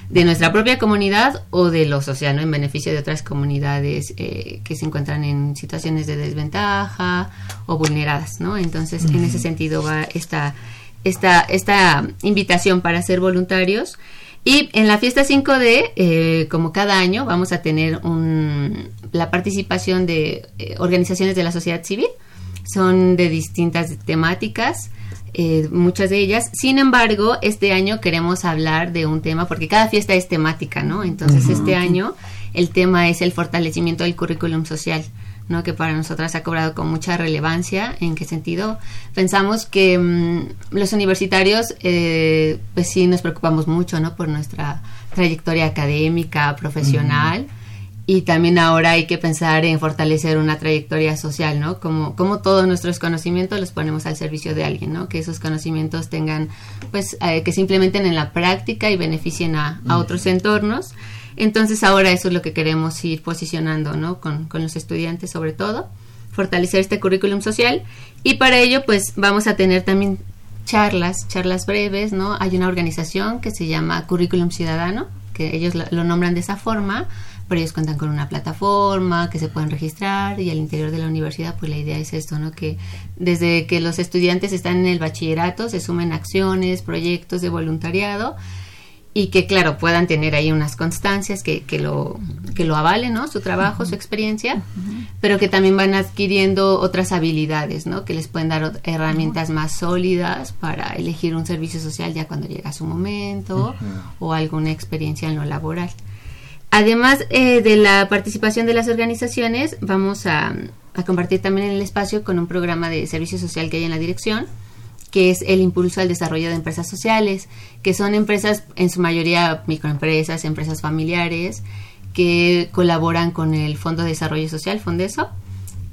de nuestra propia comunidad o de lo social, ¿no? En beneficio de otras comunidades eh, que se encuentran en situaciones de desventaja o vulneradas, ¿no? Entonces, en ese sentido va esta, esta, esta invitación para ser voluntarios y en la fiesta 5D, eh, como cada año, vamos a tener un, la participación de eh, organizaciones de la sociedad civil. Son de distintas temáticas, eh, muchas de ellas. Sin embargo, este año queremos hablar de un tema, porque cada fiesta es temática, ¿no? Entonces, este año el tema es el fortalecimiento del currículum social. ¿No? que para nosotras ha cobrado con mucha relevancia. ¿En qué sentido? Pensamos que mm, los universitarios, eh, pues sí, nos preocupamos mucho ¿no? por nuestra trayectoria académica, profesional. Y también ahora hay que pensar en fortalecer una trayectoria social, ¿no? Como, como todos nuestros conocimientos los ponemos al servicio de alguien, ¿no? Que esos conocimientos tengan, pues, eh, que se implementen en la práctica y beneficien a, a otros entornos. Entonces ahora eso es lo que queremos ir posicionando, ¿no? Con, con los estudiantes sobre todo, fortalecer este currículum social y para ello pues vamos a tener también charlas, charlas breves, ¿no? Hay una organización que se llama Currículum Ciudadano, que ellos lo, nombran de esa forma, pero ellos cuentan con una plataforma que se pueden registrar y al interior de la universidad pues la idea es esto, ¿no? Que desde que los estudiantes están en el bachillerato se sumen acciones, proyectos de voluntariado y que claro puedan tener ahí unas constancias que, que lo que lo avalen no su trabajo su experiencia pero que también van adquiriendo otras habilidades no que les pueden dar herramientas más sólidas para elegir un servicio social ya cuando llega su momento o alguna experiencia en lo laboral. Además eh, de la participación de las organizaciones vamos a, a compartir también el espacio con un programa de servicio social que hay en la dirección que es el impulso al desarrollo de empresas sociales, que son empresas, en su mayoría microempresas, empresas familiares, que colaboran con el Fondo de Desarrollo Social, Fondeso,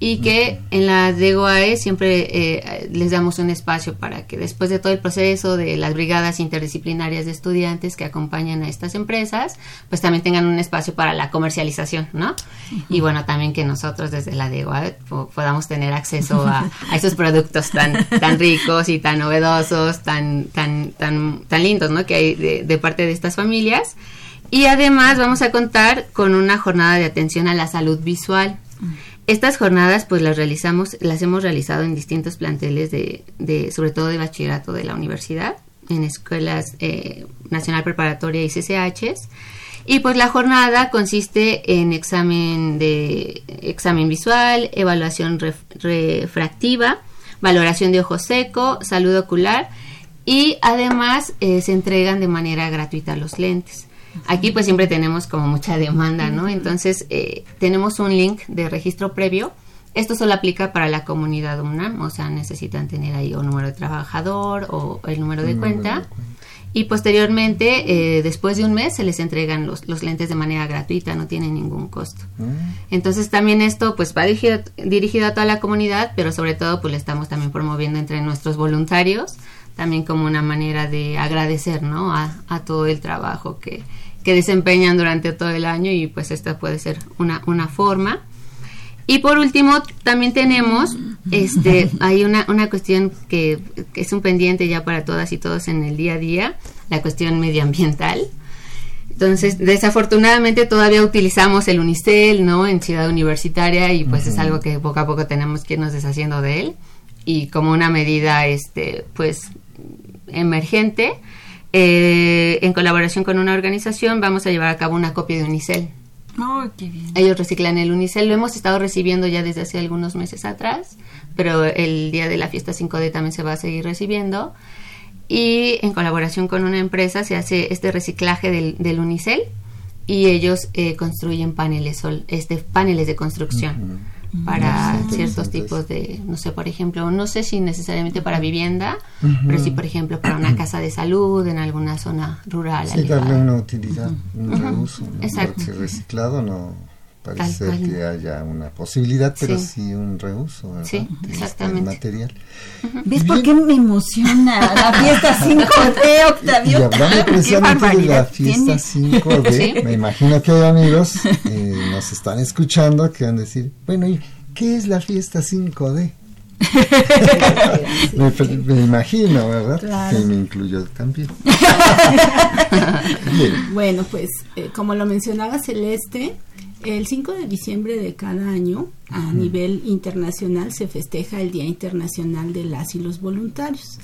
y que en la DEGOAE siempre eh, les damos un espacio para que después de todo el proceso de las brigadas interdisciplinarias de estudiantes que acompañan a estas empresas, pues también tengan un espacio para la comercialización, ¿no? Y bueno, también que nosotros desde la DEGOAE podamos tener acceso a, esos productos tan, tan ricos y tan novedosos, tan, tan, tan, tan lindos, ¿no? Que hay de, de parte de estas familias. Y además vamos a contar con una jornada de atención a la salud visual. Estas jornadas pues las realizamos, las hemos realizado en distintos planteles de, de sobre todo de bachillerato de la universidad, en escuelas eh, nacional preparatoria y CCHs. Y pues la jornada consiste en examen de examen visual, evaluación refractiva, valoración de ojo seco, salud ocular y además eh, se entregan de manera gratuita los lentes. Aquí pues siempre tenemos como mucha demanda, ¿no? Entonces eh, tenemos un link de registro previo. Esto solo aplica para la comunidad UNAM, o sea, necesitan tener ahí un número de trabajador o el número de, cuenta. Y posteriormente, eh, después de un mes, se les entregan los, los, lentes de manera gratuita, no tienen ningún costo. Mm. Entonces también esto pues va dirigido, dirigido a toda la comunidad, pero sobre todo pues le estamos también promoviendo entre nuestros voluntarios, también como una manera de agradecer, ¿no? A, a todo el trabajo que, que desempeñan durante todo el año y pues esta puede ser una, una forma. Y por último, también tenemos, este, hay una, una cuestión que, es un pendiente ya para todas y todos en el día a día, la cuestión medioambiental. Entonces, desafortunadamente todavía utilizamos el Unicel, ¿no? En Ciudad Universitaria y pues es algo que poco a poco tenemos que irnos deshaciendo de él y como una medida, este, pues, emergente, eh, en colaboración con una organización, vamos a llevar a cabo una copia de Unicel. Ellos reciclan el Unicel, lo hemos estado recibiendo ya desde hace algunos meses atrás, pero el día de la fiesta 5D también se va a seguir recibiendo. Y en colaboración con una empresa se hace este reciclaje del, Unicel y ellos eh, construyen paneles, sol, este, paneles de construcción para ciertos tipos de, no sé, por ejemplo, no sé si necesariamente para vivienda, pero sí, por ejemplo, para una casa de salud en alguna zona rural. Sí, darle una utilidad, un reuso. Exacto. Reciclado no parece que haya una posibilidad, pero sí, un reuso ¿verdad? Sí, exactamente. material. ¿Ves por qué me emociona la fiesta 5D, Octavio? Y hablando precisamente de la fiesta 5D, me imagino que hay amigos eh, nos están escuchando que van a decir, bueno, ¿y qué es la fiesta 5D? me, imagino, ¿verdad? Que me incluyó también. Bueno, pues eh, como lo mencionaba Celeste, el 5 de diciembre de cada año, a nivel internacional, se festeja el Día Internacional de las y los Voluntarios.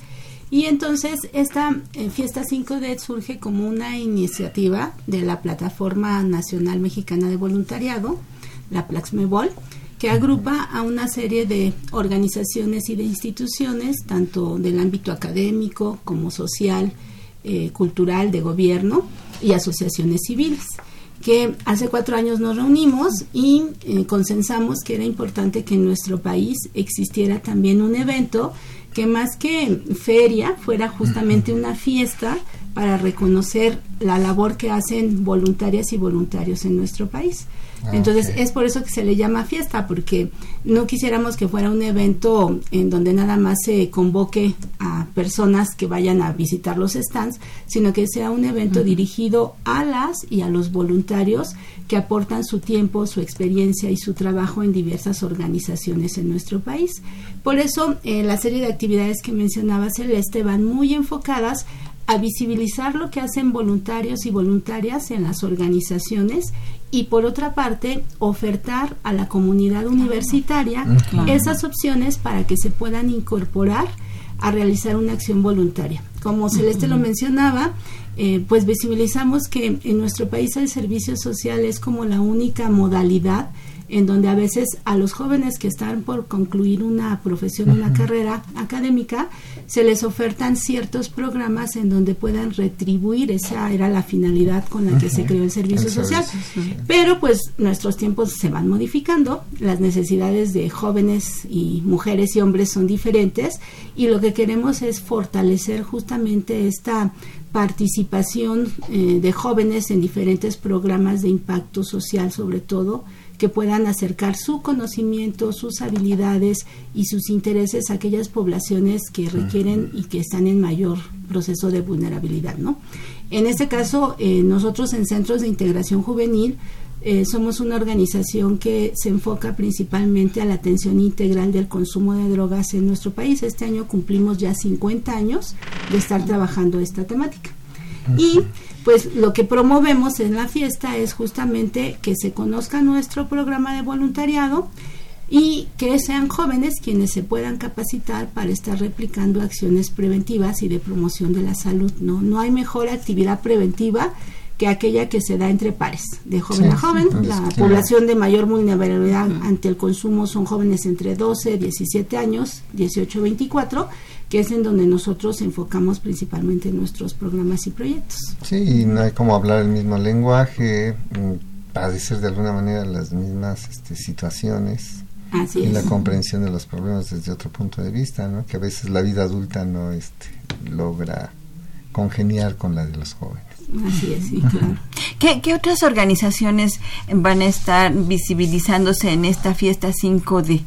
Y entonces esta eh, fiesta 5D surge como una iniciativa de la Plataforma Nacional Mexicana de Voluntariado, la Plaxmebol, que agrupa a una serie de organizaciones y de instituciones, tanto del ámbito académico como social, eh, cultural, de gobierno y asociaciones civiles que hace cuatro años nos reunimos y eh, consensamos que era importante que en nuestro país existiera también un evento que más que feria fuera justamente una fiesta para reconocer la labor que hacen voluntarias y voluntarios en nuestro país. Ah, Entonces es por eso que se le llama fiesta, porque no quisiéramos que fuera un evento en donde nada más se convoque a personas que vayan a visitar los stands, sino que sea un evento dirigido a las y a los voluntarios que aportan su tiempo, su experiencia y su trabajo en diversas organizaciones en nuestro país. Por eso eh, la serie de actividades que mencionaba Celeste van muy enfocadas a visibilizar lo que hacen voluntarios y voluntarias en las organizaciones y por otra parte ofertar a la comunidad universitaria esas opciones para que se puedan incorporar a realizar una acción voluntaria. Como Celeste lo mencionaba, eh, pues visibilizamos que en nuestro país el servicio social es como la única modalidad en donde a veces a los jóvenes que están por concluir una profesión, una carrera académica, se les ofertan ciertos programas en donde puedan retribuir, esa era la finalidad con la que se creó el servicio social. Pero pues nuestros tiempos se van modificando, las necesidades de jóvenes y mujeres y hombres son diferentes y lo que queremos es fortalecer justamente esta participación eh, de jóvenes en diferentes programas de impacto social sobre todo que puedan acercar su conocimiento, sus habilidades y sus intereses a aquellas poblaciones que requieren y que están en mayor proceso de vulnerabilidad, ¿no? En este caso, eh, nosotros en Centros de Integración Juvenil eh, somos una organización que se enfoca principalmente a la atención integral del consumo de drogas en nuestro país. Este año cumplimos ya 50 años de estar trabajando esta temática. Y pues lo que promovemos en la fiesta es justamente que se conozca nuestro programa de voluntariado y que sean jóvenes quienes se puedan capacitar para estar replicando acciones preventivas y de promoción de la salud. No, no hay mejor actividad preventiva que aquella que se da entre pares, de joven a joven. la población de mayor vulnerabilidad ante el consumo son jóvenes entre 12, 17 años, 18, 24 que es en donde nosotros enfocamos principalmente nuestros programas y proyectos. Sí, no hay como hablar el mismo lenguaje, mm, padecer de alguna manera las mismas este, situaciones. Así y la comprensión de los problemas desde otro punto de vista, ¿no? que a veces la vida adulta no este, logra congeniar con la de los jóvenes. Así es, sí, claro. ¿Qué, ¿Qué, otras organizaciones van a estar visibilizándose en esta fiesta 5D?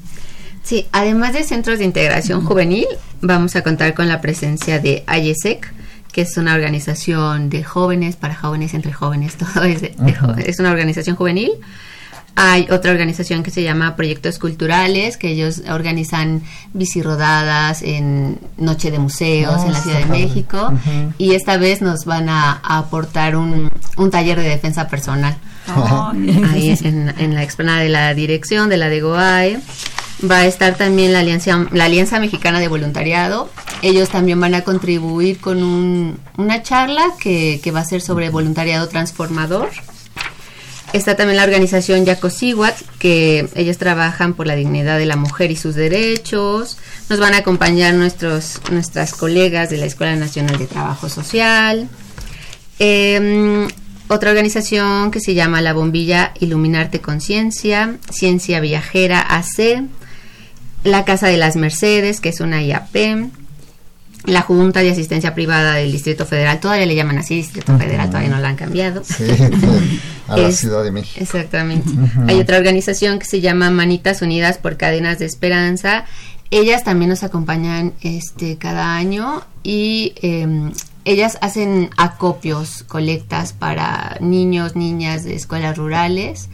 Sí, además de centros de integración juvenil, vamos a contar con la presencia de AYESEC, que es una organización de jóvenes, para jóvenes, entre jóvenes, todo es, es una organización juvenil. Hay otra organización que se llama Proyectos Culturales, que ellos organizan bicirodadas en Noche de Museos en la ah, Ciudad de México. Y esta vez nos van a, aportar un, un, taller de defensa personal. Ahí en, en, la explanada de la dirección de la de GOAE va a estar también la Alianza, la Alianza Mexicana de Voluntariado. Ellos también van a contribuir con un, una charla que, va a ser sobre voluntariado transformador. Está también la organización Yacosiwat, que ellos trabajan por la dignidad de la mujer y sus derechos. Nos van a acompañar nuestros, nuestras colegas de la Escuela Nacional de Trabajo Social. Em, otra organización que se llama La Bombilla Iluminarte Conciencia, Ciencia Viajera AC, la Casa de las Mercedes, que es una IAP, la Junta de Asistencia Privada del Distrito Federal, todavía le llaman así, Distrito Federal, todavía no la han cambiado. Sí, a la Ciudad de México. Exactamente. Hay otra organización que se llama Manitas Unidas por Cadenas de Esperanza. Ellas también nos acompañan este cada año y em, ellas hacen acopios, colectas para niños, niñas de escuelas rurales.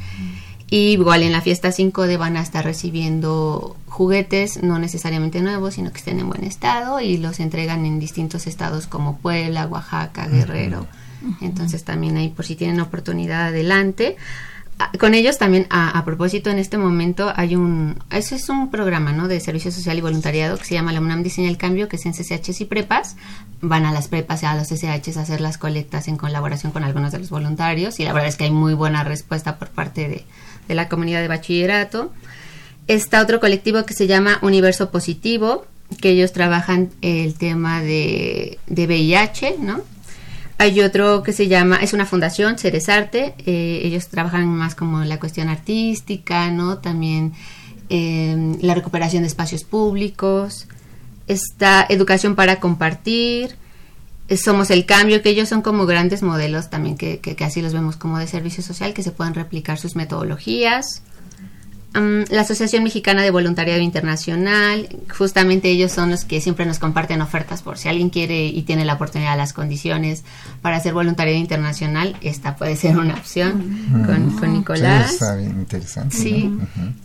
Y igual en la fiesta 5D van a estar recibiendo juguetes no necesariamente nuevos, sino que estén en buen estado y los entregan en distintos estados como Puebla, Oaxaca, Guerrero. Entonces también ahí por si tienen oportunidad adelante. Con ellos también, a, propósito, en este momento hay un, ese es un programa, ¿no? De servicio social y voluntariado que se llama la UNAM Diseña el Cambio, que es en CCHs y prepas. Van a las prepas y a los CCHs a hacer las colectas en colaboración con algunos de los voluntarios y la verdad es que hay muy buena respuesta por parte de, de la comunidad de bachillerato. Está otro colectivo que se llama Universo Positivo, que ellos trabajan el tema de, de VIH, ¿no? Hay otro que se llama, es una fundación, Ceres Arte, eh, ellos trabajan más como la cuestión artística, ¿no? También em, la recuperación de espacios públicos. Está Educación para Compartir, eh, Somos el Cambio, que ellos son como grandes modelos también, que, que, que así los vemos como de servicio social, que se pueden replicar sus metodologías la Asociación Mexicana de Voluntariado Internacional, justamente ellos son los que siempre nos comparten ofertas por si alguien quiere y tiene la oportunidad, las condiciones para hacer voluntariado internacional, esta puede ser una opción con, Nicolás. Sí, está bien interesante. Sí.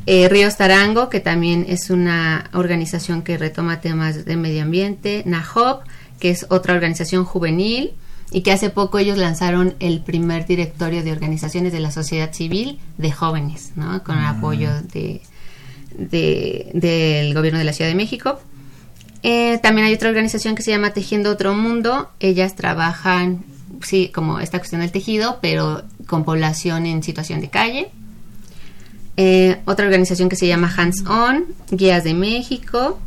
Eh, Ríos Tarango, que también es una organización que retoma temas de medio ambiente. NAHOP, que es otra organización juvenil y que hace poco ellos lanzaron el primer directorio de organizaciones de la sociedad civil de jóvenes, ¿no? Con el apoyo de, del gobierno de la Ciudad de México. Eh, también hay otra organización que se llama Tejiendo Otro Mundo. Ellas trabajan, sí, como esta cuestión del tejido, pero con población en situación de calle. Eh, otra organización que se llama Hands On, Guías de México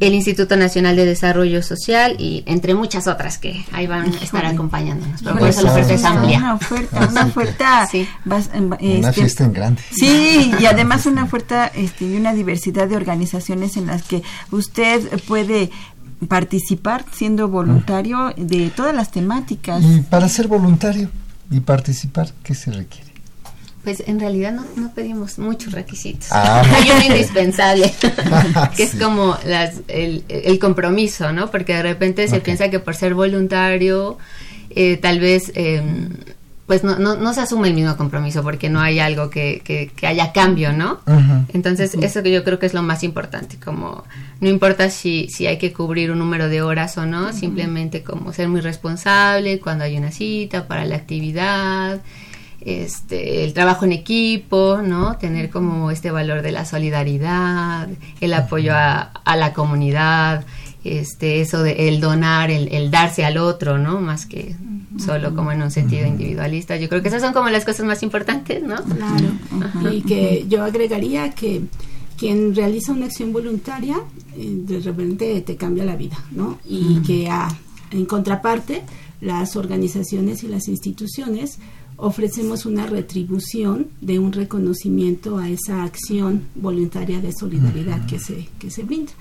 el Instituto Nacional de Desarrollo Social y entre muchas otras que ahí van a estar acompañándonos. Pero por eso la oferta es amplia. Una oferta, una oferta. sí. una este, fiesta en grande. Sí, y además una oferta este, y una diversidad de organizaciones en las que usted puede participar siendo voluntario de todas las temáticas. Y para ser voluntario y participar, ¿qué se requiere? Pues en realidad no, no pedimos muchos requisitos. Ah. Hay un indispensable, que es como las, el, el, compromiso, ¿no? Porque de repente se piensa que por ser voluntario, eh, tal vez eh, pues no, no, no, se asume el mismo compromiso porque no hay algo que, que, haya cambio, ¿no? Entonces, eso que yo creo que es lo más importante, como no importa si, si hay que cubrir un número de horas o no, simplemente como ser muy responsable cuando hay una cita para la actividad, este, el trabajo en equipo, ¿no? Tener como este valor de la solidaridad, el apoyo a, a la comunidad, este, eso de el donar, el, el darse al otro, ¿no? Más que solo como en un sentido individualista. Yo creo que esas son como las cosas más importantes, ¿no? Claro. Y que yo agregaría que quien realiza una acción voluntaria eh, de repente te cambia la vida, ¿no? Y que en contraparte las organizaciones y las instituciones ofrecemos una retribución de un reconocimiento a esa acción voluntaria de solidaridad que se que se brinda.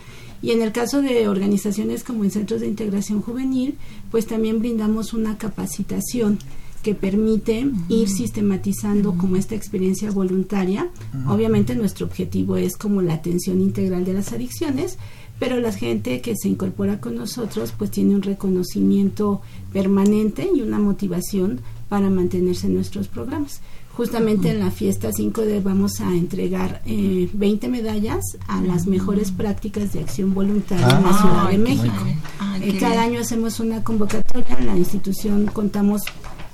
Y en el caso de organizaciones como en centros de integración juvenil, pues también brindamos una capacitación que permite ir sistematizando como esta experiencia voluntaria. Obviamente nuestro objetivo es como la atención integral de las adicciones, pero la gente que se incorpora con nosotros pues tiene un reconocimiento permanente y una motivación para mantenerse en nuestros programas. Justamente en la fiesta 5D vamos a entregar eh, 20 medallas a las mejores prácticas de acción voluntaria en la ah, Ciudad de México. Eh, cada año hacemos una convocatoria, en la institución contamos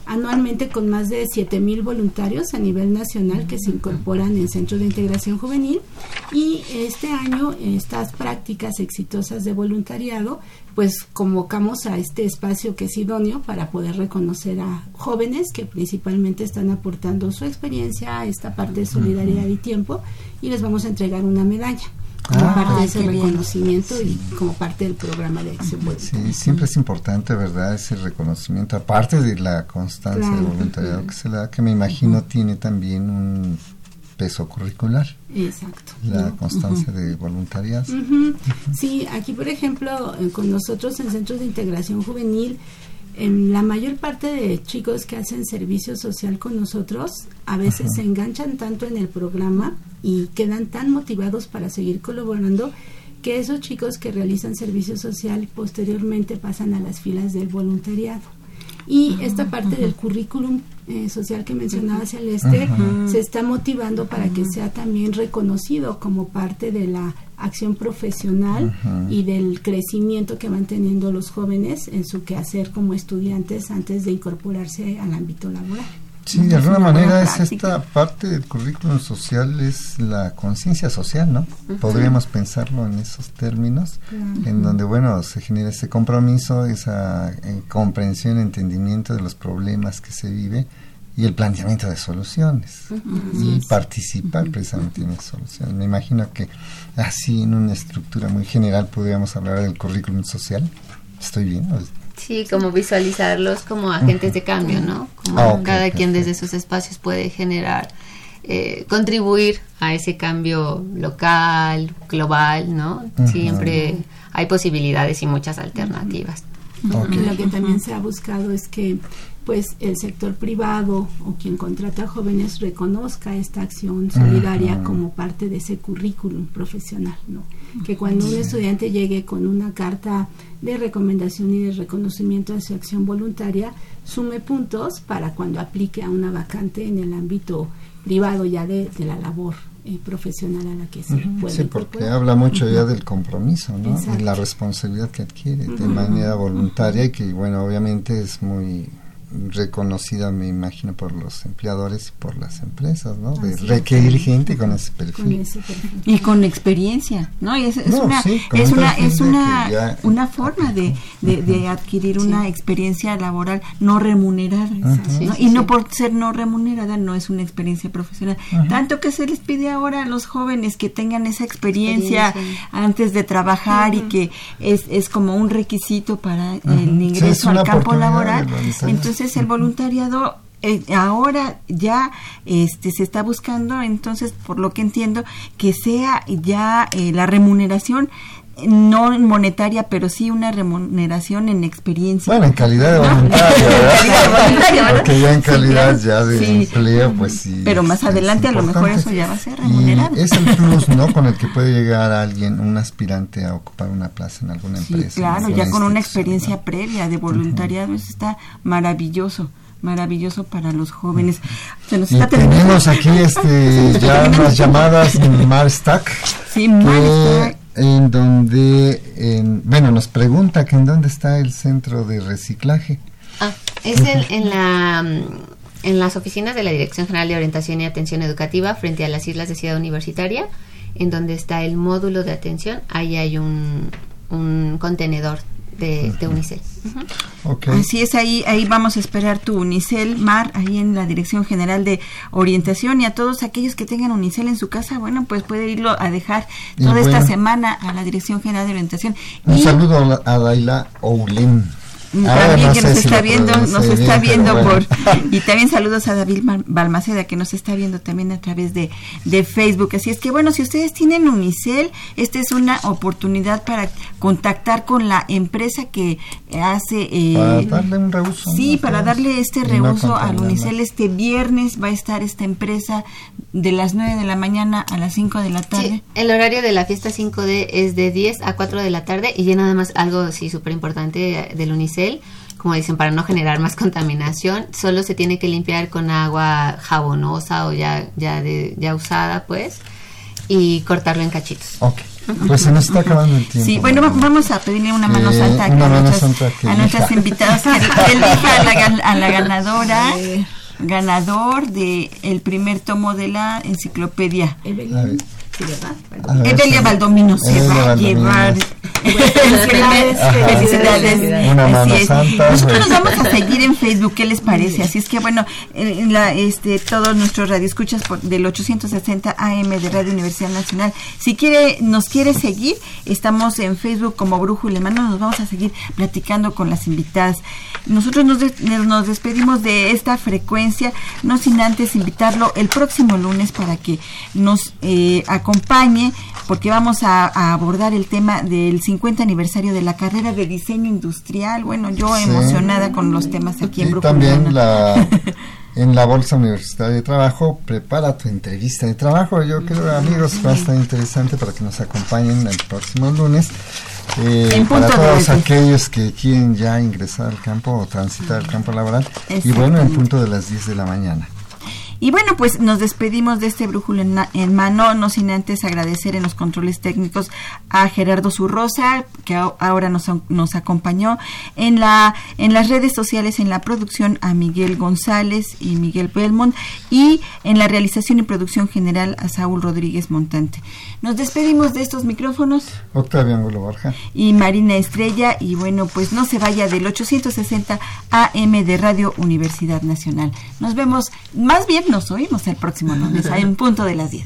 anualmente con más de 7.000 voluntarios a nivel nacional que se incorporan en centros de integración juvenil. Y este año estas prácticas exitosas de voluntariado pues convocamos a este espacio que es idóneo para poder reconocer a jóvenes que principalmente están aportando su experiencia a esta parte de solidaridad y tiempo y les vamos a entregar una medalla como ah, parte de ese reconocimiento y como parte del programa de acción Sí, siempre es importante, ¿verdad? Ese reconocimiento, aparte de la constancia de voluntariado que se le da, que me imagino tiene también un peso curricular. Exacto. La constancia de voluntariado. Sí, aquí por ejemplo, eh, con nosotros en centros de integración juvenil, en la mayor parte de chicos que hacen servicio social con nosotros a veces se enganchan tanto en el programa y quedan tan motivados para seguir colaborando que esos chicos que realizan servicio social posteriormente pasan a las filas del voluntariado. Y esta parte del currículum eh, social que mencionaba Celeste se está motivando para que sea también reconocido como parte de la acción profesional y del crecimiento que van teniendo los jóvenes en su quehacer como estudiantes antes de incorporarse al ámbito laboral. Sí, de alguna manera es esta parte del currículum social, es la conciencia social, ¿no? Podríamos pensarlo en esos términos, en donde, bueno, se genera ese compromiso, esa eh, comprensión, entendimiento de los problemas que se vive y el planteamiento de soluciones. Y participar precisamente en esas soluciones. Me imagino que así en una estructura muy general podríamos hablar del currículum social. ¿Estoy bien? Sí, como visualizarlos como agentes de cambio, ¿no? Como ah, cada quien desde sus espacios puede generar, eh, contribuir a ese cambio local, global, ¿no? Siempre hay posibilidades y muchas alternativas. Lo que también se ha buscado es que pues el sector privado o quien contrata a jóvenes reconozca esta acción solidaria como parte de ese currículum profesional, ¿no? Que cuando un estudiante llegue con una carta de recomendación y de reconocimiento de su acción voluntaria, sume puntos para cuando aplique a una vacante en el ámbito privado ya de, la labor eh, profesional a la que se puede. Sí, porque habla mucho ya del compromiso, ¿no? Y la responsabilidad que adquiere de manera voluntaria y que, bueno, obviamente es muy reconocida, me imagino, por los empleadores y por las empresas, ¿no? De requerir gente con ese, perfil. Y con experiencia, ¿no? Y es, una, es una, es una, una forma de, de, adquirir una experiencia laboral no remunerada. Y no por ser no remunerada no es una experiencia profesional. Tanto que se les pide ahora a los jóvenes que tengan esa experiencia, antes de trabajar y que es, es como un requisito para el ingreso al campo laboral. Entonces, el voluntariado eh, ahora ya este se está buscando entonces por lo que entiendo que sea ya eh, la remuneración no monetaria, pero sí una remuneración en experiencia. Bueno, en calidad de voluntario, ¿verdad? Porque ya en calidad ya de empleo, pues sí. Pero más adelante a lo mejor eso ya va a ser remunerado. Y es el plus, ¿no? Con el que puede llegar alguien, un aspirante a ocupar una plaza en alguna empresa. Sí, claro, ya con una experiencia previa de voluntariado, eso está maravilloso maravilloso para los jóvenes. Se nos está tenemos aquí este, ya unas llamadas Marstack. Sí, Marstack en donde, en, bueno, nos pregunta que en dónde está el centro de reciclaje. Ah, es en, la, en las oficinas de la Dirección General de Orientación y Atención Educativa frente a las islas de Ciudad Universitaria, en donde está el módulo de atención, ahí hay un, un contenedor de, Unicel. Así es, ahí, ahí vamos a esperar tu Unicel, Mar, ahí en la Dirección General de Orientación. Y a todos aquellos que tengan Unicel en su casa, bueno, pues puede irlo a dejar toda esta semana a la Dirección General de Orientación. Un saludo a Daila Oulin también que nos está viendo, nos está viendo por y también saludos a David Balmaceda que nos está viendo también a través de, de Facebook. Así es que bueno, si ustedes tienen Unicel, esta es una oportunidad para contactar con la empresa que hace eh, para darle un reuso. Sí, para darle este reuso al Unicel este viernes va a estar esta empresa de las 9 de la mañana a las 5 de la tarde. el horario de la fiesta 5D es de 10 a 4 de la tarde y ya nada más algo sí súper importante del Unicel como dicen, para no generar más contaminación, solo se tiene que limpiar con agua jabonosa o ya, ya, de, ya usada, pues, y cortarlo en cachitos. Ok. Pues se nos está acabando el tiempo. Sí, bueno, vamos a pedirle una mano eh, santa, a, nuestras, invitadas que, elija a la, a la ganadora, ganador de el primer tomo de la enciclopedia. Evelia Valdomino se va a llevar felicidades. Nosotros nos vamos a seguir en Facebook, ¿qué les parece? Así es que bueno, en la, este, todos nuestros radioescuchas por, del 860 AM de Radio Universidad Nacional, si quiere, nos quiere seguir, estamos en Facebook como Brújula Hermano, nos vamos a seguir platicando con las invitadas. Nosotros nos, nos despedimos de esta frecuencia, no sin antes invitarlo el próximo lunes para que nos eh, acompañe porque vamos a, abordar el tema del 50 aniversario de la carrera de diseño industrial. Bueno, yo emocionada con los temas aquí en Brooklyn. También la, en la Bolsa Universitaria de Trabajo, prepara tu entrevista de trabajo. Yo creo, amigos, va a estar interesante para que nos acompañen el próximo lunes. Eh, para todos aquellos que quieren ya ingresar al campo o transitar al campo laboral. Y bueno, en punto de las 10 de la mañana. Y bueno, pues nos despedimos de este brújulo en, mano, no sin antes agradecer en los controles técnicos a Gerardo Zurrosa, que ahora nos, nos acompañó, en, la, en las redes sociales, en la producción a Miguel González y Miguel Belmont, y en la realización y producción general a Saúl Rodríguez Montante. Nos despedimos de estos micrófonos. Octavio Angulo Borja. Y Marina Estrella, y bueno, pues no se vaya del 860 AM de Radio Universidad Nacional. Nos vemos más bien nos oímos el próximo lunes un punto de las 10.